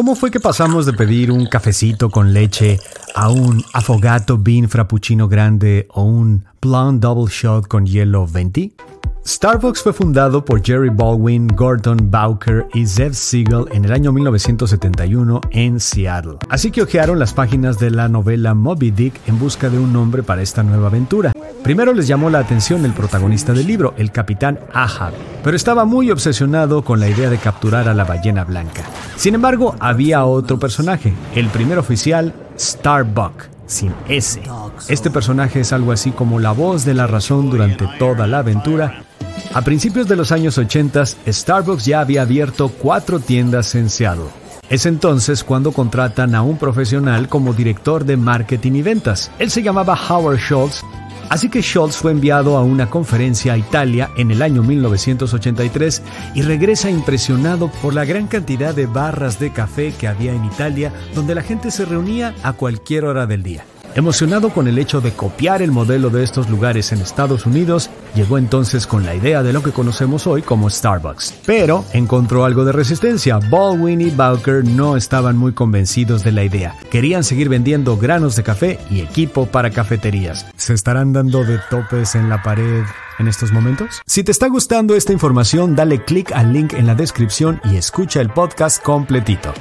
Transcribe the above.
¿Cómo fue que pasamos de pedir un cafecito con leche a un afogato bean frappuccino grande o un blonde double shot con hielo 20? Starbucks fue fundado por Jerry Baldwin, Gordon Bowker y Zev Siegel en el año 1971 en Seattle. Así que hojearon las páginas de la novela Moby Dick en busca de un nombre para esta nueva aventura. Primero les llamó la atención el protagonista del libro, el capitán Ahab, pero estaba muy obsesionado con la idea de capturar a la ballena blanca. Sin embargo, había otro personaje, el primer oficial, Starbuck sin S. Este personaje es algo así como la voz de la razón durante toda la aventura a principios de los años 80, Starbucks ya había abierto cuatro tiendas en Seattle. Es entonces cuando contratan a un profesional como director de marketing y ventas. Él se llamaba Howard Schultz, así que Schultz fue enviado a una conferencia a Italia en el año 1983 y regresa impresionado por la gran cantidad de barras de café que había en Italia donde la gente se reunía a cualquier hora del día. Emocionado con el hecho de copiar el modelo de estos lugares en Estados Unidos, llegó entonces con la idea de lo que conocemos hoy como Starbucks. Pero encontró algo de resistencia. Baldwin y Bowker no estaban muy convencidos de la idea. Querían seguir vendiendo granos de café y equipo para cafeterías. ¿Se estarán dando de topes en la pared en estos momentos? Si te está gustando esta información, dale clic al link en la descripción y escucha el podcast completito.